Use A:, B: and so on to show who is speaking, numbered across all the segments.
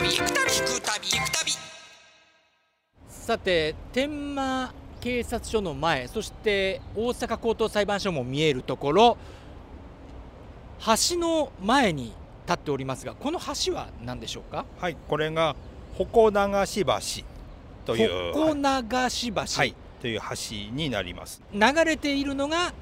A: 旅行く旅行く旅行く旅
B: さて天満警察署の前そして大阪高等裁判所も見えるところ橋の前に立っておりますがこの橋は何でしょうか？
C: はい、これが鉾流し橋という
B: 鉾流し橋、
C: はい、という橋になります。
B: 流れているのが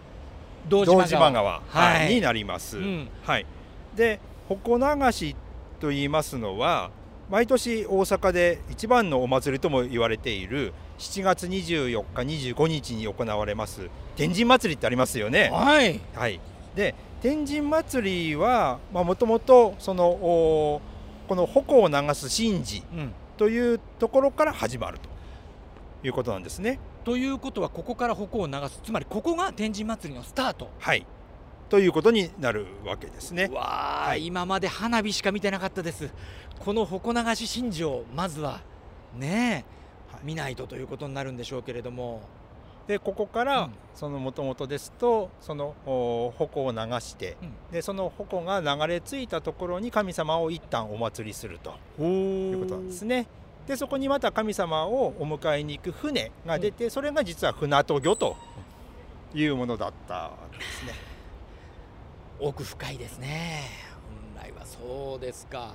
B: 道
C: 道
B: 島川。
C: 島川、
B: はい
C: はい。になります。
B: うん。
C: はい。で、鉾流しと言いますのは、毎年大阪で一番のお祭りとも言われている7月24日、25日に行われます天神祭りってありますよね。
B: はい
C: はい。で、天神祭りはまあもともとそのおこの鉾を流す神事
B: うん、
C: というところから始まるということなんですね。
B: ということはここから鉾を流すつまりここが天神祭りのスタート
C: はい。ということになるわけですね。
B: わあ、
C: はい。
B: 今まで花火しか見てなかったです。この鉾流し神事をまずはねえ、
C: はい。
B: 見ないとということになるんでしょうけれども。
C: でここか
B: う
C: ら
B: ん。
C: そのもともとですとそのお鉾を流して
B: うん。
C: でその鉾が流れ着いたところに神様を一旦お祭りすると
B: と
C: いうことなんですね。でそこにまた神様をお迎えに行く船が出て、それが実は船渡御というものだったわけですね。
B: 奥深いですね本来はそうですか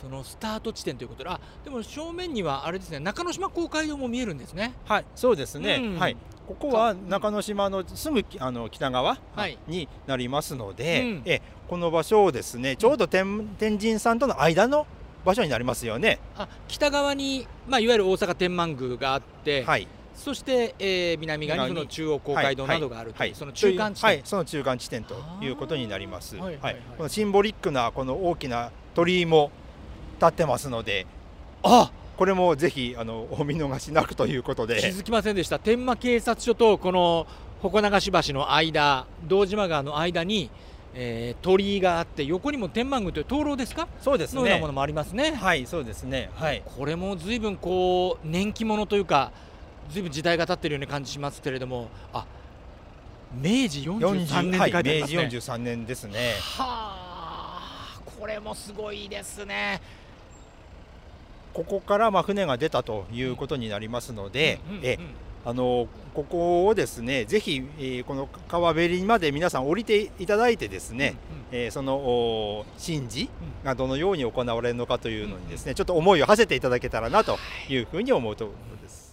B: そのスタート地点ということであでも正面にはあれですね中之島公会堂も見えるんですね
C: はい、そうですね。
B: うん
C: はい。ここは中之島のすぐきあの北側
B: はい
C: になりますので、
B: うん
C: えこの場所をですねちょうど天天神さんとの間の場所になりますよね。
B: あ北側に、まあ、いわゆる大阪天満宮があって、
C: はい。
B: そして、えー南側にその中央公会堂などがあるという、
C: はい、
B: その中間地点、
C: はい、その中間地点ということになります。はいこのシンボリックなこの大きな鳥居も立ってますので、
B: あ
C: これもぜひあのお見逃しなくということ
B: 気
C: で、
B: づきませんでした。天満警察署とこの鉾流し橋の間道島川の間に、えー鳥居があって横にも天満宮という灯籠ですか？
C: そうですね。
B: のようなもの。もありますね、
C: はい、そうですね。はい。
B: これも随分こう年季物というか随分時代が経っているような感じしますけれどもあ明治43年って書いてますね、
C: はい、明治43年ですね。
B: はあこれもすごいですね。
C: ここからまあ船が出たということになりますので、
B: うんうんうん。
C: えあのここをですねぜひ、えーこの川べりまで皆さん降りていただいてですね、えーそのお神事がどのように行われるのかというのにですね、ちょっと思いを馳せていただけたらなというふうに思うところです。